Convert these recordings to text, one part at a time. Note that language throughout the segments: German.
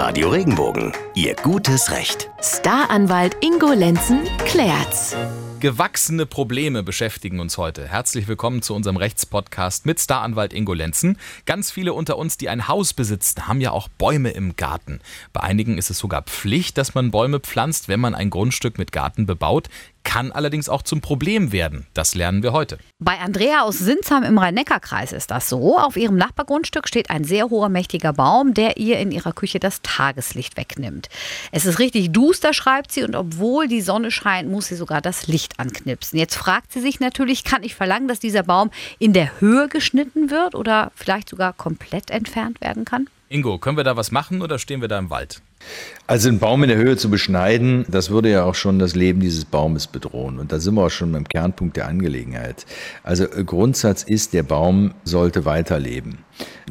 Radio Regenbogen. Ihr gutes Recht. Staranwalt Ingo Lenzen klärt's. Gewachsene Probleme beschäftigen uns heute. Herzlich willkommen zu unserem Rechtspodcast mit Staranwalt Ingo Lenzen. Ganz viele unter uns, die ein Haus besitzen, haben ja auch Bäume im Garten. Bei einigen ist es sogar Pflicht, dass man Bäume pflanzt, wenn man ein Grundstück mit Garten bebaut kann allerdings auch zum Problem werden. Das lernen wir heute. Bei Andrea aus Sinsheim im Rhein-Neckar-Kreis ist das so. Auf ihrem Nachbargrundstück steht ein sehr hoher, mächtiger Baum, der ihr in ihrer Küche das Tageslicht wegnimmt. Es ist richtig duster, schreibt sie, und obwohl die Sonne scheint, muss sie sogar das Licht anknipsen. Jetzt fragt sie sich natürlich, kann ich verlangen, dass dieser Baum in der Höhe geschnitten wird oder vielleicht sogar komplett entfernt werden kann? Ingo, können wir da was machen oder stehen wir da im Wald? Also einen Baum in der Höhe zu beschneiden, das würde ja auch schon das Leben dieses Baumes bedrohen. Und da sind wir auch schon beim Kernpunkt der Angelegenheit. Also Grundsatz ist, der Baum sollte weiterleben.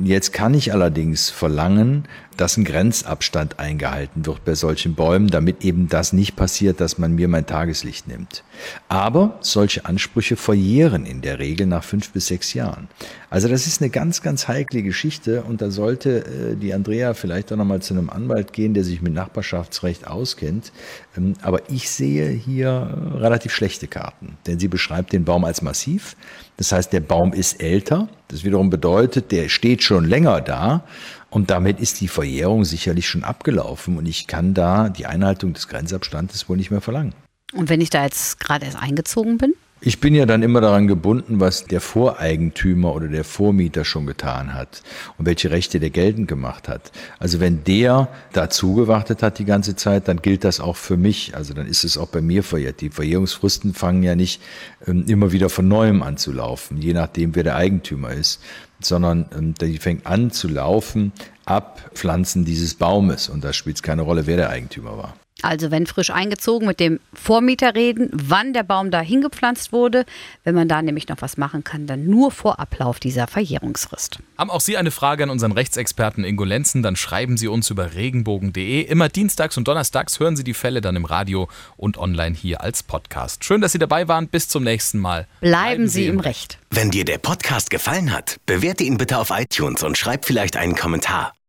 Jetzt kann ich allerdings verlangen, dass ein Grenzabstand eingehalten wird bei solchen Bäumen, damit eben das nicht passiert, dass man mir mein Tageslicht nimmt. Aber solche Ansprüche verjähren in der Regel nach fünf bis sechs Jahren. Also das ist eine ganz, ganz heikle Geschichte und da sollte äh, die Andrea vielleicht auch nochmal zu einem Anwalt gehen, der sich mit Nachbarschaftsrecht auskennt. Ähm, aber ich sehe hier relativ schlechte Karten, denn sie beschreibt den Baum als massiv. Das heißt, der Baum ist älter. Das wiederum bedeutet, der steht schon länger da und damit ist die Verjährung sicherlich schon abgelaufen und ich kann da die Einhaltung des Grenzabstandes wohl nicht mehr verlangen. Und wenn ich da jetzt gerade erst eingezogen bin? Ich bin ja dann immer daran gebunden, was der Voreigentümer oder der Vormieter schon getan hat und welche Rechte der geltend gemacht hat. Also wenn der da zugewartet hat die ganze Zeit, dann gilt das auch für mich. Also dann ist es auch bei mir verjährt. Die Verjährungsfristen fangen ja nicht ähm, immer wieder von neuem an zu laufen, je nachdem wer der Eigentümer ist, sondern ähm, die fängt an zu laufen ab Pflanzen dieses Baumes und da spielt es keine Rolle, wer der Eigentümer war. Also wenn frisch eingezogen mit dem Vormieter reden, wann der Baum da hingepflanzt wurde. Wenn man da nämlich noch was machen kann, dann nur vor Ablauf dieser Verjährungsfrist. Haben auch Sie eine Frage an unseren Rechtsexperten Ingo Lenzen, dann schreiben Sie uns über regenbogen.de. Immer dienstags und donnerstags hören Sie die Fälle dann im Radio und online hier als Podcast. Schön, dass Sie dabei waren. Bis zum nächsten Mal. Bleiben, Bleiben Sie im Recht. Wenn dir der Podcast gefallen hat, bewerte ihn bitte auf iTunes und schreib vielleicht einen Kommentar.